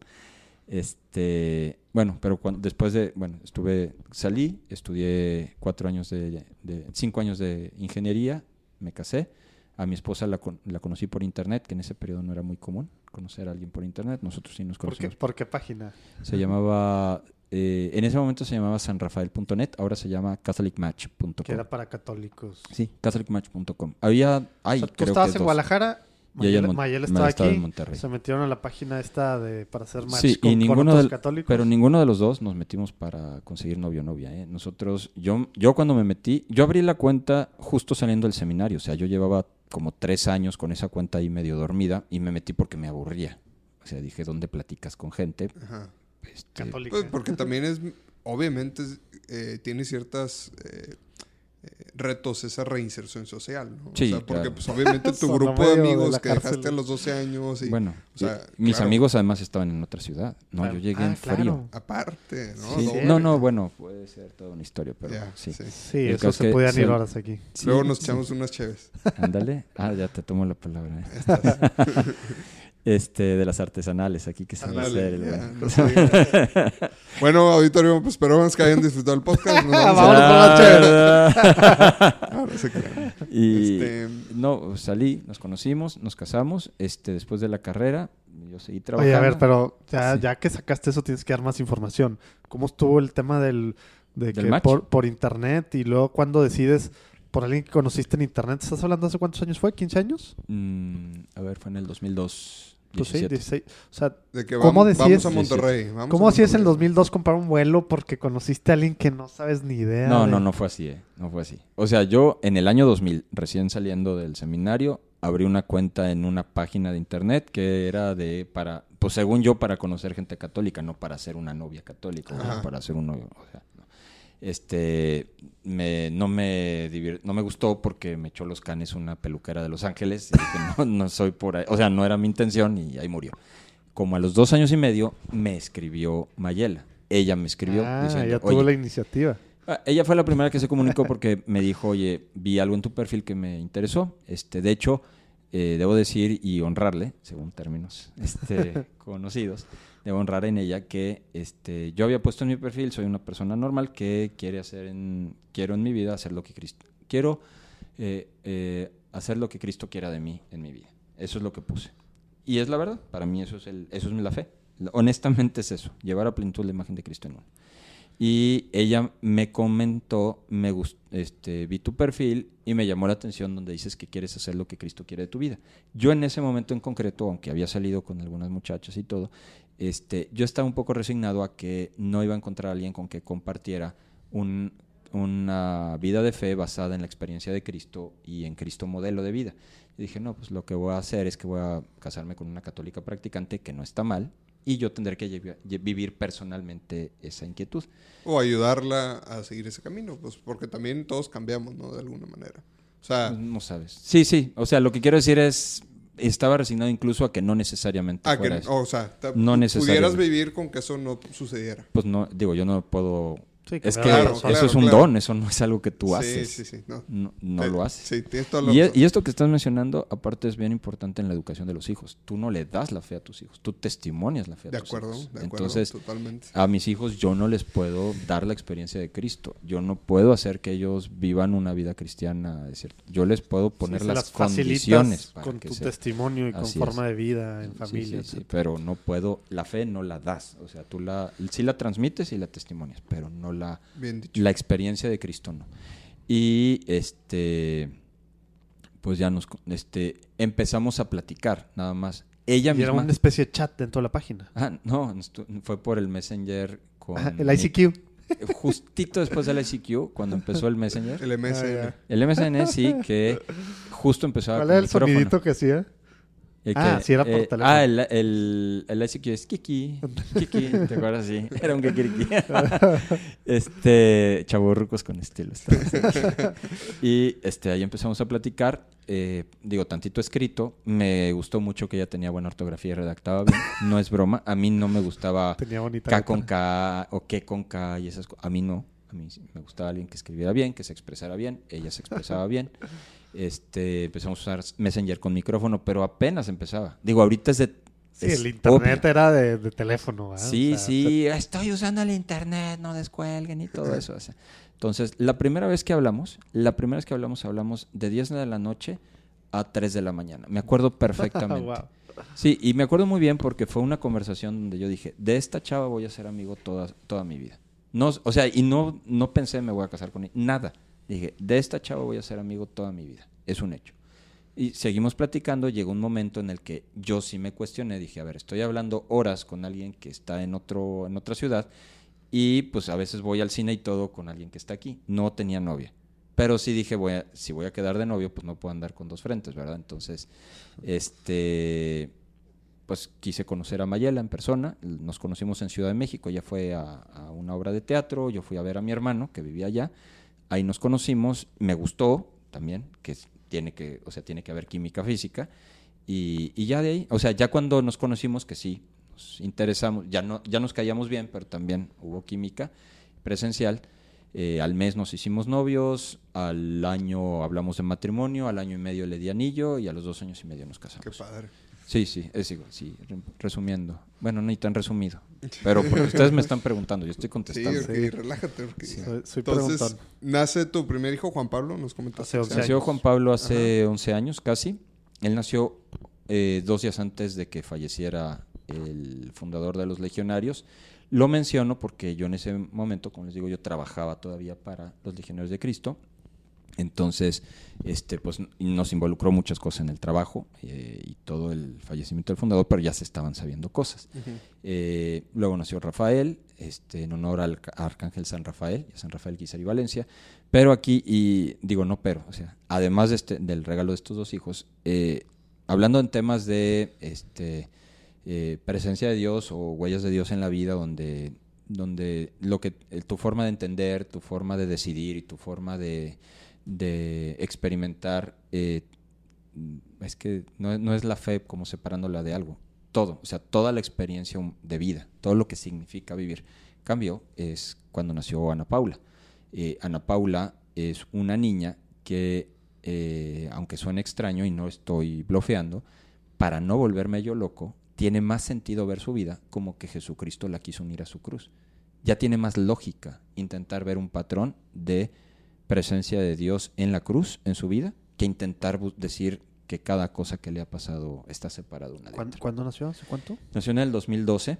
Este, bueno, pero cuando, después de, bueno, estuve, salí, estudié cuatro años de, de- cinco años de ingeniería, me casé. A mi esposa la, con- la conocí por internet, que en ese periodo no era muy común conocer a alguien por internet. Nosotros sí nos ¿Por qué, conocimos. ¿Por qué página? Se llamaba, eh, en ese momento se llamaba sanrafael.net, ahora se llama catholicmatch.com. Que era para católicos. Sí, catholicmatch.com. Había, ay, O sea, tú creo estabas que en dos. Guadalajara, Mayel, Mayel Mayel estaba estaba aquí, en Monterrey. se metieron a la página esta de para hacer match Sí, con, y con ninguno otros del- católicos. Pero ninguno de los dos nos metimos para conseguir novio o novia. ¿eh? Nosotros, yo, yo cuando me metí, yo abrí la cuenta justo saliendo del seminario. O sea, yo llevaba como tres años con esa cuenta ahí medio dormida y me metí porque me aburría. O sea, dije, ¿dónde platicas con gente? Ajá. Este, Católica. Pues porque también es, obviamente, es, eh, tiene ciertas eh, eh, retos esa reinserción social, ¿no? Sí, o sea, porque claro. pues obviamente tu *laughs* grupo de amigos que cárcel. dejaste a los 12 años y bueno, o sea, y- mis claro. amigos además estaban en otra ciudad. No, Claro. yo llegué Ah, en claro. frío. aparte, ¿no? Sí. No, no, bueno, puede ser toda una historia, pero sí. sí. Sí, eso se podían ir horas aquí. Sí, Luego nos sí. echamos unas chéves. Ándale. Ah, ya te tomo la palabra. ¿eh? *laughs* este, de las artesanales aquí que se van a Ándale, hacer. el ya, buen- no se diga. *laughs* bueno, auditorio, pues esperamos que hayan disfrutado el podcast. Nos vamos a- por la chévere. Ah, no *laughs* y Este- no, salí, nos conocimos, nos casamos. Este, después de la carrera, yo seguí Oye, trabajando. a ver, pero ya, Sí. ya que sacaste eso tienes que dar más información. ¿Cómo estuvo el tema del de ¿Del que por, por internet y luego cuando decides por alguien que conociste en internet? ¿Estás hablando hace cuántos años fue? ¿15 años? Mm, a ver, fue en el 2002. Pues sí, 17. 16. O sea, De que ¿Cómo vamos, decides- vamos a Monterrey. vamos ¿cómo a así es en el Monterrey. 2002 comprar un vuelo porque conociste a alguien que no sabes ni idea? No, de- no, no fue así, eh. No fue así. O sea, yo en el año 2000, recién saliendo del seminario, abrí una cuenta en una página de internet que era de para, pues según yo, para conocer gente católica, no para ser una novia católica, o para ser un novio. O sea. Este, me, no me divir- no me gustó porque me echó los canes una peluquera de Los Ángeles. Y dije, no, no soy por ahí. O sea, no era mi intención y ahí murió. Como a los dos años y medio, me escribió Mayela. Ella me escribió Ah, diciendo, ya tuvo "Oye, la iniciativa. Ah, Ella fue la primera que se comunicó porque me dijo, oye, vi algo en tu perfil que me interesó. Este, de hecho, eh, debo decir y honrarle, según términos este, *laughs* conocidos, debo honrar en ella que este, yo había puesto en mi perfil, soy una persona normal que quiere hacer en, quiero en mi vida hacer lo que Cristo, quiero eh, eh, hacer lo que Cristo quiera de mí en mi vida. Eso es lo que puse. Y es la verdad, para mí eso es, el, eso es la fe. Honestamente es eso, llevar a plenitud la imagen de Cristo en uno. Y ella me comentó, me este, vi tu perfil y me llamó la atención donde dices que quieres hacer lo que Cristo quiere de tu vida. Yo en ese momento en concreto, aunque había salido con algunas muchachas y todo, este, yo estaba un poco resignado a que no iba a encontrar a alguien con que compartiera un- una vida de fe basada en la experiencia de Cristo y en Cristo modelo de vida. Y dije, no, pues lo que voy a hacer es que voy a casarme con una católica practicante, que no está mal, y yo tendré que vivir personalmente esa inquietud. O ayudarla a seguir ese camino, pues porque también todos cambiamos, ¿no? De alguna manera. O sea, Pues, no sabes. Sí, sí, o sea, lo que quiero decir es, estaba resignado incluso a que no necesariamente a fuera que, eso. o sea, No necesariamente. pudieras vivir con que eso no sucediera. Pues no, digo, yo no puedo... Sí, es que Claro, eso claro, es un claro. don, eso no es algo que tú sí, haces. sí, sí, no. No, no Te- lo haces. Sí, tienes toda la Y, e- y esto que estás mencionando, aparte, es bien importante en la educación de los hijos. Tú no le das la fe a tus hijos, tú testimonias la fe a De tus acuerdo, hijos. de acuerdo, Entonces, totalmente. a mis hijos yo no les puedo dar la experiencia de Cristo. Yo no puedo hacer que ellos vivan una vida cristiana. Es cierto. Yo les puedo poner Sí, las, facilitas con para con que tu testimonio y con forma es. de vida en familia. sí, sí, etcétera. pero no puedo, la fe no la das. O sea, tú la, sí la transmites y la testimonias, pero no la, La experiencia de Cristo no. Y este pues ya nos este empezamos a platicar nada más. Ella Y era una especie de chat dentro de la página. Ah, no, fue por el Messenger con Ajá, el mi- ICQ. Justito después del ICQ, cuando empezó el Messenger. El MSN. Ah, El MSN sí que justo empezaba ¿Cuál era el micrófono. sonidito que hacía? El Ah, sí, era por teléfono. Ah, el, el, el ICQ es Kiki. Kiki, ¿te acuerdas? Sí, era un Kikiriki. *laughs* este, chavorrucos con estilo. *laughs* y este, ahí empezamos a platicar. eh, digo, tantito escrito. Me gustó mucho que ella tenía buena ortografía y redactaba bien. No es broma. A mí no me gustaba Tenía bonita K letra. con K o K con K y esas cosas. A mí no. A mí sí me gustaba alguien que escribiera bien, que se expresara bien. Ella se expresaba bien. Este, empezamos a usar Messenger con micrófono, pero apenas empezaba. Digo, ahorita es de... Sí, es el internet obvio. era de, de teléfono. ¿verdad? Sí, O sea, sí, estoy usando el internet, no descuelguen y todo eso. o sea. Entonces, la primera vez que hablamos, la primera vez que hablamos, hablamos de 10 de la noche a 3 de la mañana. Me acuerdo *laughs* perfectamente. Wow. Sí, y me acuerdo muy bien porque fue una conversación donde yo dije, de esta chava voy a ser amigo toda, toda mi vida. No, o sea, y no, no pensé me voy a casar con ella, nada. Dije, de esta chava voy a ser amigo toda mi vida. Es un hecho. Y seguimos platicando, llegó un momento en el que yo sí me cuestioné, dije, a ver, estoy hablando horas con alguien que está en, otro, en otra ciudad y pues a veces voy al cine y todo con alguien que está aquí. No tenía novia. Pero sí dije, voy a- si voy a quedar de novio, pues no puedo andar con dos frentes, ¿verdad? Entonces, este, pues quise conocer a Mayela en persona. Nos conocimos en Ciudad de México. Ella fue a, a una obra de teatro. Yo fui a ver a mi hermano que vivía allá. Ahí nos conocimos. Me gustó también, que tiene que, o sea, tiene que haber química física. Y, y ya de ahí, o sea, ya cuando nos conocimos, que sí, nos interesamos, ya, no, ya nos caíamos bien, pero también hubo química presencial. Eh, al mes nos hicimos novios, al año hablamos de matrimonio, al año y medio le di anillo y a los dos años y medio nos casamos. Qué padre. Sí, sí, es igual, sí, re- resumiendo. Bueno, no tan resumido, pero porque ustedes me están preguntando, yo estoy Sí, contestando. ok, relájate. porque- Sí. Soy, soy Entonces, nace tu primer hijo, Juan Pablo, nos comentaste. Hace 11 Nació. Juan Pablo hace 11 años casi. Él nació eh, dos días antes de que falleciera el fundador de los legionarios. Lo menciono porque yo en ese momento, como les digo, yo trabajaba todavía para los legionarios de Cristo. Entonces, este, pues nos involucró muchas cosas en el trabajo eh, y todo el fallecimiento del fundador, pero ya se estaban sabiendo cosas. Eh, luego nació Rafael, este, en honor al Arcángel San Rafael, y a San Rafael Guizar y Valencia. Pero aquí, y digo no pero, o sea, además de este, del regalo de estos dos hijos, eh, hablando en temas de este, presencia de Dios o huellas de Dios en la vida, donde, donde lo que, tu forma de entender, tu forma de decidir y tu forma de, de experimentar, eh, es que no, no es la fe como separándola de algo, todo, o sea, toda la experiencia de vida, todo lo que significa vivir. Cambió es cuando nació Ana Paula. Eh, Ana Paula es una niña que, eh, aunque suene extraño y no estoy blofeando, para no volverme yo loco, tiene más sentido ver su vida como que Jesucristo la quiso unir a su cruz. Ya tiene más lógica intentar ver un patrón de presencia de Dios en la cruz, en su vida, que intentar decir que cada cosa que le ha pasado está separada una de ¿Cuándo, otra. cuándo nació? ¿Hace cuánto? Nació en el 2012.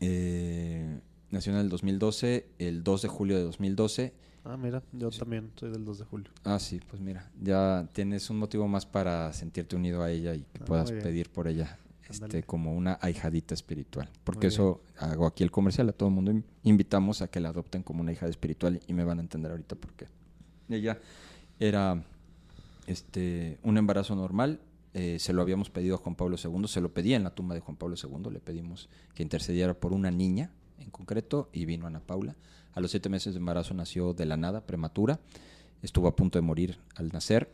eh, nació en el 2012, el 2 de julio de 2012. Ah, mira, yo también soy del 2 de julio. Ah, sí, pues mira, ya tienes un motivo más para sentirte unido a ella y que Ah, puedas pedir por ella este, como una ahijadita espiritual. Porque eso hago aquí el comercial, a todo el mundo in- invitamos a que la adopten como una hija espiritual y me van a entender ahorita por qué. Ella era este, un embarazo normal, eh, se lo habíamos pedido a Juan Pablo II, se lo pedía en la tumba de Juan Pablo II, le pedimos que intercediera por una niña en concreto y vino Ana Paula. A los siete meses de embarazo nació de la nada, prematura, estuvo a punto de morir al nacer.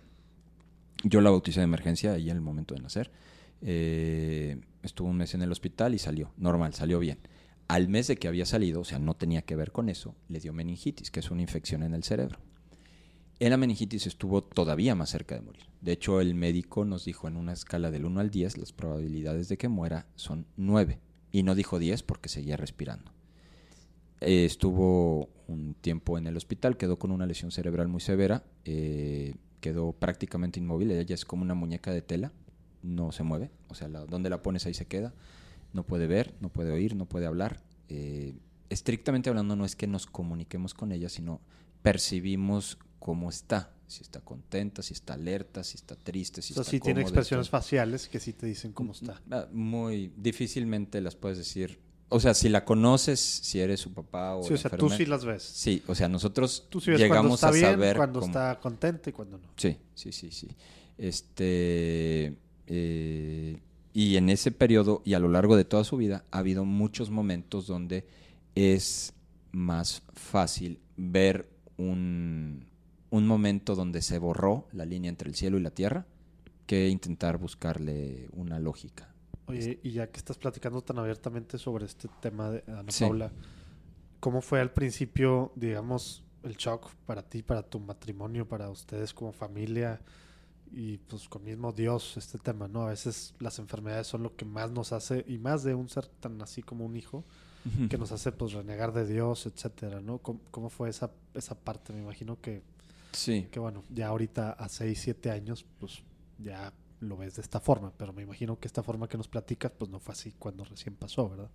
Yo la bauticé de emergencia ahí en el momento de nacer. Eh, estuvo un mes en el hospital y salió, normal, salió bien. Al mes de que había salido, o sea, no tenía que ver con eso, le dio meningitis, que es una infección en el cerebro. En la meningitis estuvo todavía más cerca de morir. De hecho, el médico nos dijo en una escala del 1 al 10, las probabilidades de que muera son 9. Y no dijo 10 porque seguía respirando. Eh, estuvo un tiempo en el hospital, quedó con una lesión cerebral muy severa, eh, quedó prácticamente inmóvil, ella es como una muñeca de tela, no se mueve, o sea, la- donde la pones ahí se queda, no puede ver, no puede oír, no puede hablar. Eh, estrictamente hablando no es que nos comuniquemos con ella, sino percibimos cómo está, si está contenta, si está alerta, si está triste, si o sea, está sí tiene expresiones está- faciales que sí te dicen cómo está. Ah, Muy difícilmente las puedes decir. O sea, si la conoces, si eres su papá o Sí, o sea, tú sí las ves. Sí, o sea, nosotros Tú sí ves cuando llegamos está a bien, saber cuando cómo- está contenta y cuando no. Sí, sí, sí, sí. Este eh, y en ese periodo y a lo largo de toda su vida ha habido muchos momentos donde es más fácil ver un, un momento donde se borró la línea entre el cielo y la tierra que intentar buscarle una lógica. Oye, y ya que estás platicando tan abiertamente sobre este tema de Ana Sí. Paula, ¿cómo fue al principio, digamos, el shock para ti, para tu matrimonio, para ustedes como familia y pues con mismo Dios este tema, ¿no? A veces las enfermedades son lo que más nos hace, y más de un ser tan así como un hijo, que nos hace pues renegar de Dios, etcétera, ¿no? ¿Cómo, cómo fue esa, esa parte? Me imagino que, Sí. que, bueno, ya ahorita a 6, 7 años, pues ya lo ves de esta forma, pero me imagino que esta forma que nos platicas, pues no fue así cuando recién pasó, ¿verdad?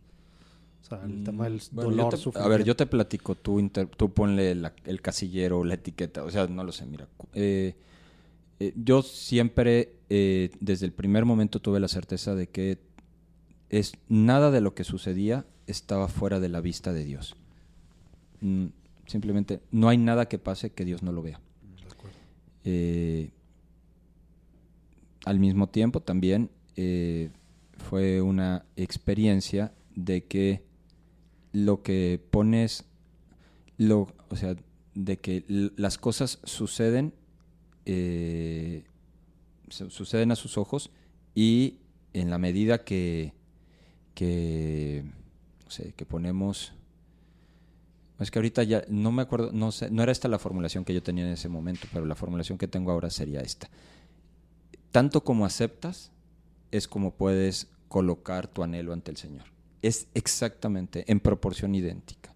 O sea, el tema del Mm, Bueno, dolor, te- a ver, yo te platico, tú, inter- tú ponle la- el casillero, la etiqueta, o sea, no lo sé, mira. eh, eh, yo siempre, eh, desde el primer momento tuve la certeza de que es nada de lo que sucedía estaba fuera de la vista de Dios. Mm, simplemente, no hay nada que pase que Dios no lo vea. Eh, al mismo tiempo también fue una experiencia de que lo que pones, lo, o sea, de que las cosas suceden, eh, su- suceden a sus ojos y en la medida que, que, ponemos... Es que ahorita ya no me acuerdo, no era esta la formulación que yo tenía en ese momento, pero la formulación que tengo ahora sería esta. Tanto como aceptas, es como puedes colocar tu anhelo ante el Señor. Es exactamente en proporción idéntica.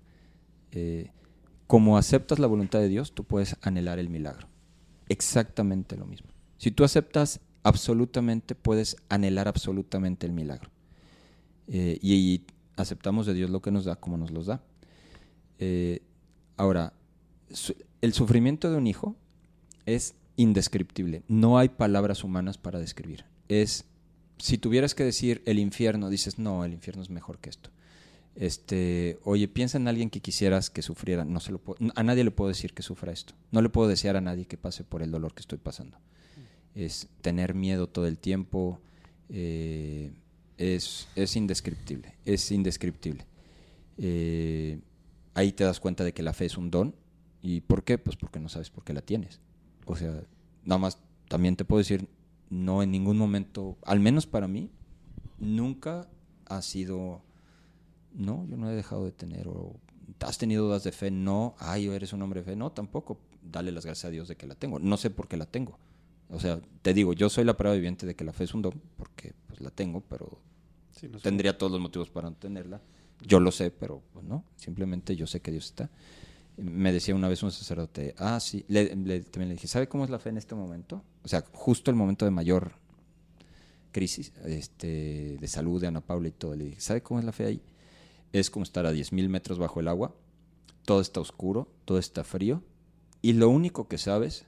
Eh, como aceptas la voluntad de Dios, tú puedes anhelar el milagro. Exactamente lo mismo. Si tú aceptas absolutamente, puedes anhelar absolutamente el milagro. Eh, y, aceptamos de Dios lo que nos da como nos los da. Eh, ahora, el sufrimiento de un hijo es indescriptible. No hay palabras humanas para describir. Es, si tuvieras que decir el infierno, dices, no, el infierno es mejor que esto. Este, oye, piensa en alguien que quisieras que sufriera. No se lo a nadie le puedo decir que sufra esto. No le puedo desear a nadie que pase por el dolor que estoy pasando. Es tener miedo todo el tiempo. eh, es, es indescriptible. Es indescriptible. Eh, ahí te das cuenta de que la fe es un don. ¿Y por qué? Pues porque no sabes por qué la tienes. O sea, nada más también te puedo decir, no en ningún momento, al menos para mí, nunca ha sido, no, yo no he dejado de tener, o has tenido dudas de fe, no, ay, eres un hombre de fe, no, tampoco, dale las gracias a Dios de que la tengo, no sé por qué la tengo. O sea, te digo, yo soy la prueba viviente de que la fe es un don, porque pues la tengo, pero Sí, no tendría todos los motivos para no tenerla. Yo lo sé, pero pues, no, simplemente yo sé que Dios está. Me decía una vez un sacerdote, ah, sí, le, le- también le dije, ¿sabe cómo es la fe en este momento? O sea, justo el momento de mayor crisis este, de salud de Ana Paula y todo. Le dije, ¿sabe cómo es la fe ahí? Es como estar a 10.000 metros bajo el agua, todo está oscuro, todo está frío, y lo único que sabes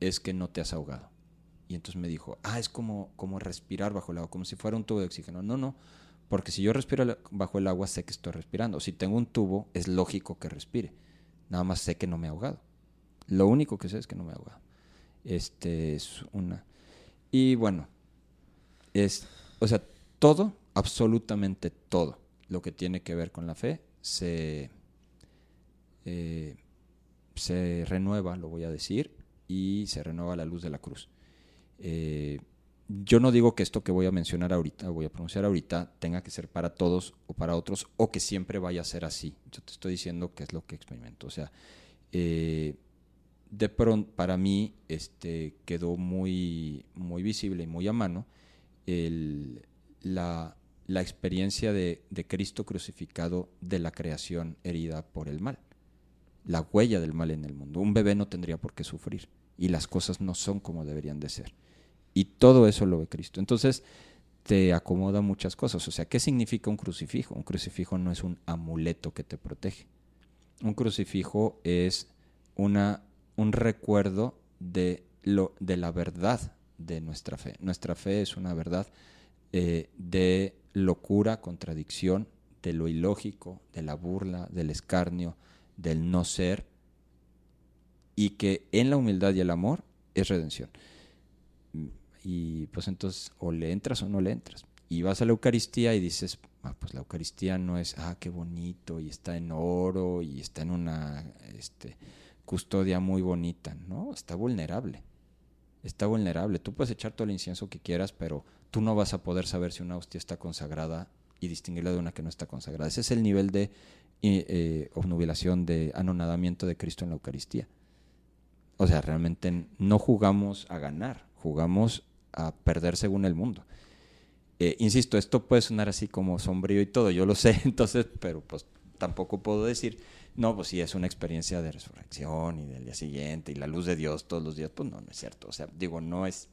es que no te has ahogado. Y entonces me dijo, ah, es como, como respirar bajo el agua, como si fuera un tubo de oxígeno. No, no, porque si yo respiro bajo el agua sé que estoy respirando. Si tengo un tubo, es lógico que respire. Nada más sé que no me he ahogado. Lo único que sé es que no me he ahogado. Este es una. Y bueno, es, o sea, todo, absolutamente todo lo que tiene que ver con la fe se, eh, se renueva, lo voy a decir, y se renueva la luz de la cruz. Eh, yo no digo que esto que voy a mencionar ahorita, voy a pronunciar ahorita, tenga que ser para todos o para otros, o que siempre vaya a ser así. Yo te estoy diciendo que es lo que experimento. O sea, eh, de pronto para mí este, quedó muy, muy visible y muy a mano la, experiencia de, de, Cristo crucificado de la creación herida por el mal, la huella del mal en el mundo. Un bebé no tendría por qué sufrir y las cosas no son como deberían de ser. Y todo eso lo ve Cristo. Entonces te acomoda muchas cosas. O sea, ¿qué significa un crucifijo? Un crucifijo no es un amuleto que te protege. Un crucifijo es una un recuerdo de, lo, de la verdad de nuestra fe. Nuestra fe es una verdad eh, de locura, contradicción, de lo ilógico, de la burla, del escarnio, del no ser, y que en la humildad y el amor es redención. Y pues entonces o le entras o no le entras. Y vas a la Eucaristía y dices, ah, pues la Eucaristía no es, ah, qué bonito, y está en oro, y está en una, este, custodia muy bonita, ¿no? Está vulnerable. Está vulnerable. Tú puedes echar todo el incienso que quieras, pero tú no vas a poder saber si una hostia está consagrada y distinguirla de una que no está consagrada. Ese es el nivel de eh, eh, obnubilación, de anonadamiento de Cristo en la Eucaristía. O sea, realmente no jugamos a ganar, jugamos a perder según el mundo. Eh, insisto, esto puede sonar así como sombrío y todo, yo lo sé, *laughs* entonces, pero pues tampoco puedo decir no, pues sí, es una experiencia de resurrección y del día siguiente y la luz de Dios todos los días. Pues no, no es cierto. O sea, digo, no es,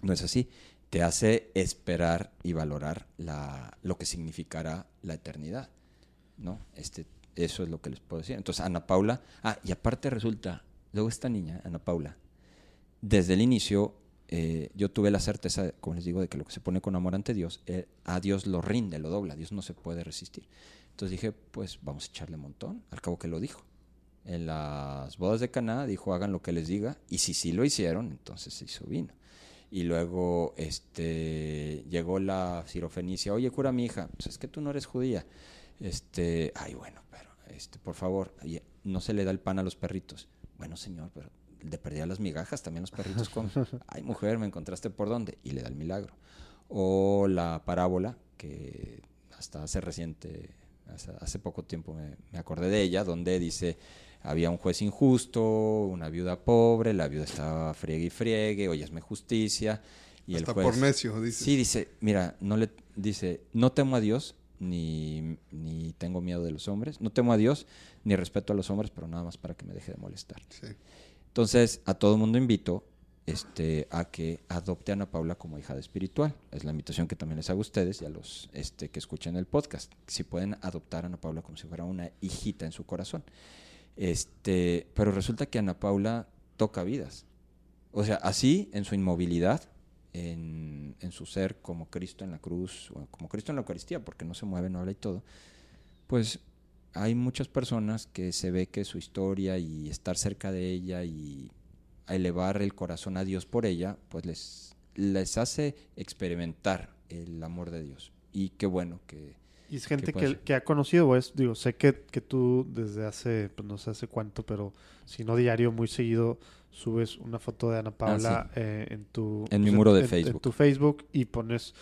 no es así. Te hace esperar y valorar lo que significará la eternidad. ¿No? Este, eso es lo que les puedo decir. Entonces, Ana Paula. Ah, y aparte resulta, luego esta niña, Ana Paula, desde el inicio eh, yo tuve la certeza, como les digo, de que lo que se pone con amor ante Dios, eh, a Dios lo rinde, lo dobla, Dios no se puede resistir. Entonces dije, pues vamos a echarle un montón, al cabo que lo dijo. En las bodas de Caná dijo, hagan lo que les diga, y si sí lo hicieron, entonces se hizo vino. Y luego este, llegó la sirofenicia, oye, cura mi hija, pues es que tú no eres judía. Este, ay, bueno, pero este, por favor, no se le da el pan a los perritos. Bueno, señor, pero de perdía las migajas, también los perritos comen. *laughs* Ay, mujer, me encontraste por dónde. Y le da el milagro. O la parábola, que hasta hace reciente hace, poco tiempo me, acordé de ella, donde dice, había un juez injusto, una viuda pobre, la viuda estaba friegue y friegue, oyesme justicia. Y el juez, por necio, dice. Sí, dice, mira, no le dice, no temo a Dios, ni, ni tengo miedo de los hombres, no temo a Dios, ni respeto a los hombres, pero nada más para que me deje de molestar. Entonces, a todo el mundo invito este, a que adopte a Ana Paula como hija de espiritual. Es la invitación que también les hago a ustedes y a los este, que escuchen el podcast. Si pueden adoptar a Ana Paula como si fuera una hijita en su corazón. Este, pero resulta que Ana Paula toca vidas. O sea, así en su inmovilidad, en, en, su ser como Cristo en la cruz, como Cristo en la Eucaristía, porque no se mueve, no habla y todo, pues hay muchas personas que se ve que su historia y estar cerca de ella y a elevar el corazón a Dios por ella, pues les, les hace experimentar el amor de Dios. Y qué bueno que... Y es gente que, ha conocido, pues, digo, sé que, que, tú desde hace, pues no sé hace cuánto, pero si no diario, muy seguido, subes una foto de Ana Paula ah, eh, en tu... En mi pues, muro de Facebook. En tu Facebook y pones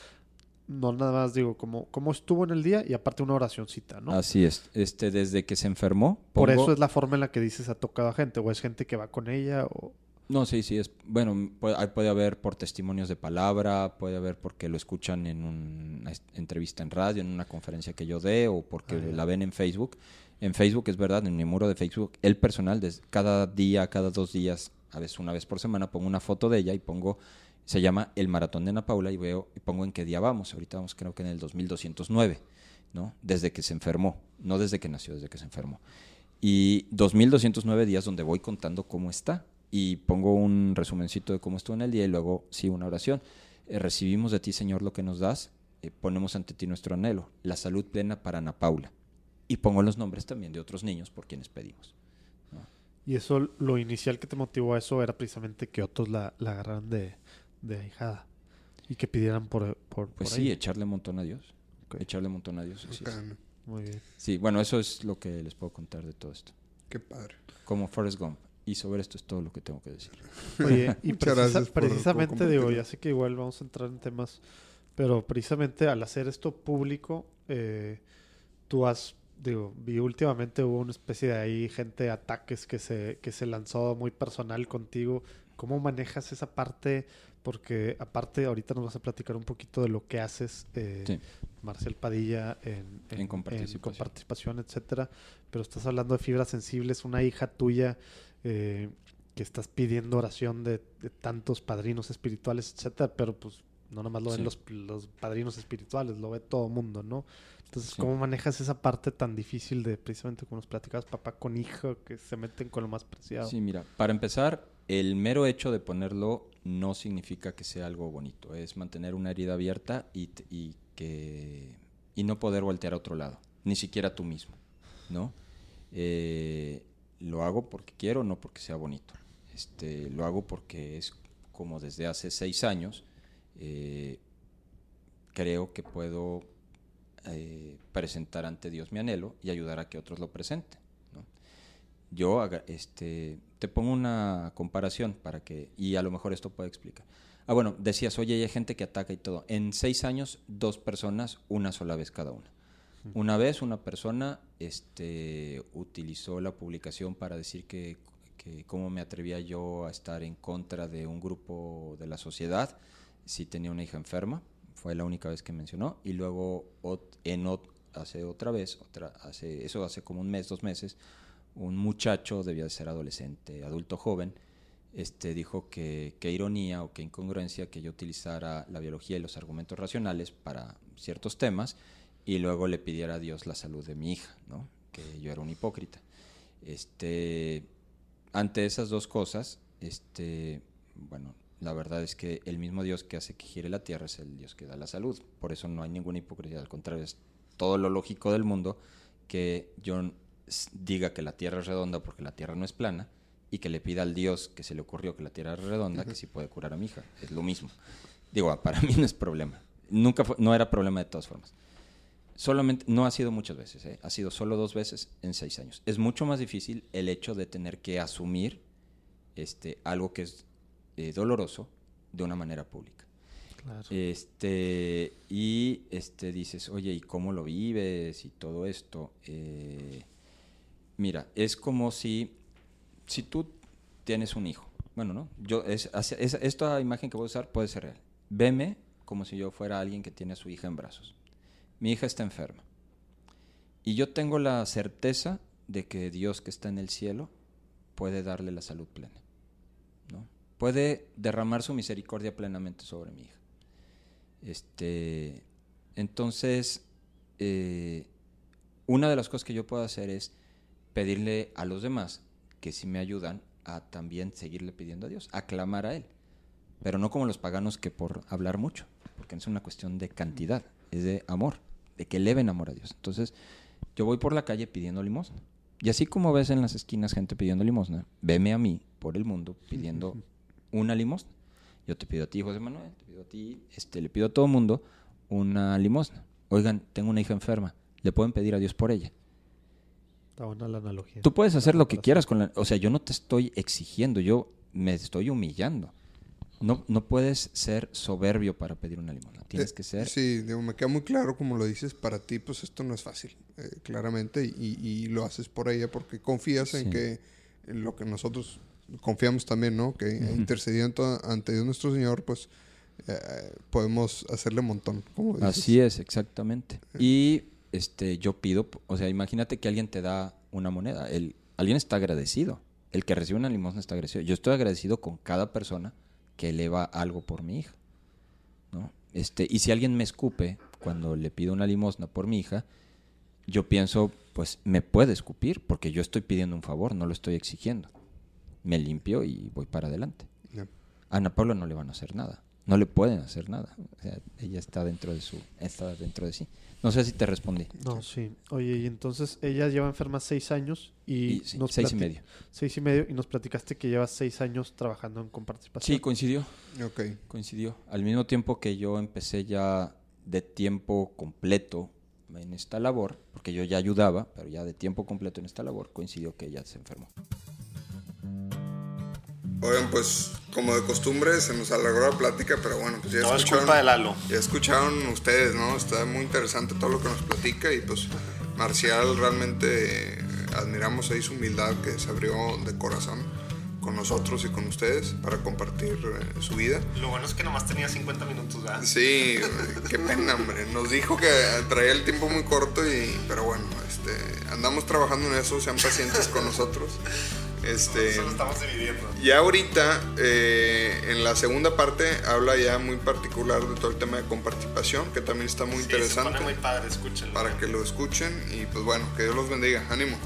no nada más digo como cómo estuvo en el día y aparte una oracioncita, ¿no? Así es. Este desde que se enfermó. Por eso es la forma en la que dices ha tocado a gente o es gente que va con ella o no, sí, sí, es bueno, puede, puede, haber por testimonios de palabra, puede haber porque lo escuchan en una entrevista en radio, en una conferencia que yo dé o porque ah, la ven en Facebook. En Facebook es verdad, en mi muro de Facebook, el personal, cada día, cada dos días, a veces una vez por semana, pongo una foto de ella y pongo, se llama El Maratón de Ana Paula y veo y pongo en qué día vamos. Ahorita vamos creo que en el 2209. ¿no? Desde que se enfermó, no desde que nació, desde que se enfermó. Y 2209 días donde voy contando cómo está y pongo un resumencito de cómo estuvo en el día y luego sí una oración. Eh, recibimos de ti, Señor, lo que nos das, eh, ponemos ante ti nuestro anhelo, la salud plena para Ana Paula. Y pongo los nombres también de otros niños por quienes pedimos. Y eso, lo inicial que te motivó a eso era precisamente que otros la, la agarraran de, de ahijada y que pidieran por, por, Pues por sí, ahí. echarle un montón a Dios. Echarle un montón a Dios. así. Muy bien. Sí, bueno, eso es lo que les puedo contar de todo esto. Qué padre. Como Forrest Gump. Y sobre esto es todo lo que tengo que decir. Oye, *laughs* y precisa- por- precisamente por digo, ya sé que igual vamos a entrar en temas, pero precisamente al hacer esto público, eh, tú has, digo, vi últimamente hubo una especie de ahí gente, ataques que se, que se lanzó muy personal contigo. ¿Cómo manejas esa parte? Porque aparte ahorita nos vas a platicar un poquito de lo que haces, eh, Sí. Marcial Padilla, en, En comparticipación. en comparticipación, etcétera. Pero estás hablando de fibras sensibles, una hija tuya eh, que estás pidiendo oración de, de tantos padrinos espirituales, etcétera, pero pues no nomás lo ven Sí. los, los padrinos espirituales, lo ve todo mundo, ¿no? Entonces, Sí. ¿cómo manejas esa parte tan difícil de precisamente como nos platicabas, papá con hija, que se meten con lo más preciado? Sí, mira, para empezar, el mero hecho de ponerlo no significa que sea algo bonito. Es mantener una herida abierta y, y que y no poder voltear a otro lado, ni siquiera tú mismo, ¿no? Eh, lo hago porque quiero, no porque sea bonito. Este, lo hago porque es como desde hace seis años eh, creo que puedo eh, presentar ante Dios mi anhelo y ayudar a que otros lo presenten. ¿no? Yo este, te pongo una comparación para que, y a lo mejor esto puede explicar. Ah, bueno, decías, oye, hay gente que ataca y todo. En seis años, dos personas, una sola vez cada una. Una vez una persona este, utilizó la publicación para decir que, cómo me atrevía yo a estar en contra de un grupo de la sociedad si tenía una hija enferma. Fue la única vez que mencionó. Y luego en ot- hace otra vez, otra, hace, eso hace como un mes, dos meses, un muchacho, debía de ser adolescente, adulto joven, este, dijo que qué ironía o qué incongruencia que yo utilizara la biología y los argumentos racionales para ciertos temas y luego le pidiera a Dios la salud de mi hija, ¿no? que yo era un hipócrita. Este, ante esas dos cosas, este, bueno, la verdad es que el mismo Dios que hace que gire la tierra es el Dios que da la salud. Por eso no hay ninguna hipocresía, al contrario, es todo lo lógico del mundo que yo diga que la tierra es redonda porque la tierra no es plana y que le pida al Dios que se le ocurrió que la tierra es redonda que si puede curar a mi hija. Es lo mismo. Digo, *laughs* para mí no es problema. Nunca fue- no era problema de todas formas. Solamente, no ha sido muchas veces, ¿eh? ha sido solo dos veces en seis años. Es mucho más difícil el hecho de tener que asumir este, algo que es eh, doloroso de una manera pública. Claro. Este, y este, dices, oye, ¿y cómo lo vives? Y todo esto. Eh, mira, es como si, si tú tienes un hijo. Bueno, ¿no? Yo, es, es- esta imagen que voy a usar puede ser real. Veme como si yo fuera alguien que tiene a su hija en brazos. Mi hija está enferma. Y yo tengo la certeza de que Dios que está en el cielo puede darle la salud plena. ¿no? Puede derramar su misericordia plenamente sobre mi hija. Este, entonces, eh, una de las cosas que yo puedo hacer es pedirle a los demás que si me ayudan a también seguirle pidiendo a Dios, a clamar a Él. Pero no como los paganos que por hablar mucho, porque no es una cuestión de cantidad, es de amor, de que eleven amor a Dios. Entonces, yo voy por la calle pidiendo limosna. Y así como ves en las esquinas gente pidiendo limosna, veme a mí por el mundo pidiendo *laughs* una limosna. Yo te pido a ti, José Manuel, te pido a ti, este, le pido a todo mundo una limosna. Oigan, tengo una hija enferma, le pueden pedir a Dios por ella. Está buena la analogía. Tú puedes hacer lo que quieras con la... O sea, yo no te estoy exigiendo, yo me estoy humillando. No, no puedes ser soberbio para pedir una limosna. Tienes Eh, que ser... Sí, digo, me queda muy claro como lo dices, para ti pues esto no es fácil, eh, claramente, y, y lo haces por ella porque confías en Sí. que en lo que nosotros confiamos también, ¿no? Que intercediendo ante Dios nuestro Señor, pues eh, podemos hacerle un montón, como dices. Así es, exactamente. Y este, yo pido, o sea, imagínate que alguien te da una moneda. El, alguien está agradecido. El que recibe una limosna está agradecido. Yo estoy agradecido con cada persona que eleva algo por mi hija. ¿no? Este, y si alguien me escupe cuando le pido una limosna por mi hija, yo pienso, pues me puede escupir porque yo estoy pidiendo un favor, no lo estoy exigiendo. Me limpio y voy para adelante. A Ana Paula no le van a hacer nada, no le pueden hacer nada. O sea, ella está dentro de su, está dentro de sí. No sé si te respondí. No, sí. Oye, y entonces ella lleva enferma seis años y, Y sí, seis y medio. Seis y medio y nos platicaste que llevas seis años trabajando en comparticipación. Sí, coincidió. Ok. Coincidió. Al mismo tiempo que yo empecé ya de tiempo completo en esta labor, porque yo ya ayudaba, pero ya de tiempo completo en esta labor, coincidió que ella se enfermó. Oigan, pues como de costumbre se nos alargó la plática, pero bueno, pues ya No es escucharon. culpa de Lalo. Ya escucharon ustedes, ¿no? Está muy interesante todo lo que nos platica y pues Marcial realmente eh, admiramos ahí su humildad que se abrió de corazón con nosotros y con ustedes para compartir eh, su vida. Lo bueno es que nomás tenía 50 minutos, ¿verdad? Sí, qué pena, hombre. Nos dijo que traía el tiempo muy corto y, pero bueno, este, andamos trabajando en eso. Sean pacientes con nosotros. Este, Eso lo estamos dividiendo. ya ahorita, eh, en la segunda parte, habla ya muy particular de todo el tema de comparticipación, que también está muy Sí, interesante Se pone muy padre, escúchenlo. para que lo escuchen y pues bueno, que Dios los bendiga. Ánimo.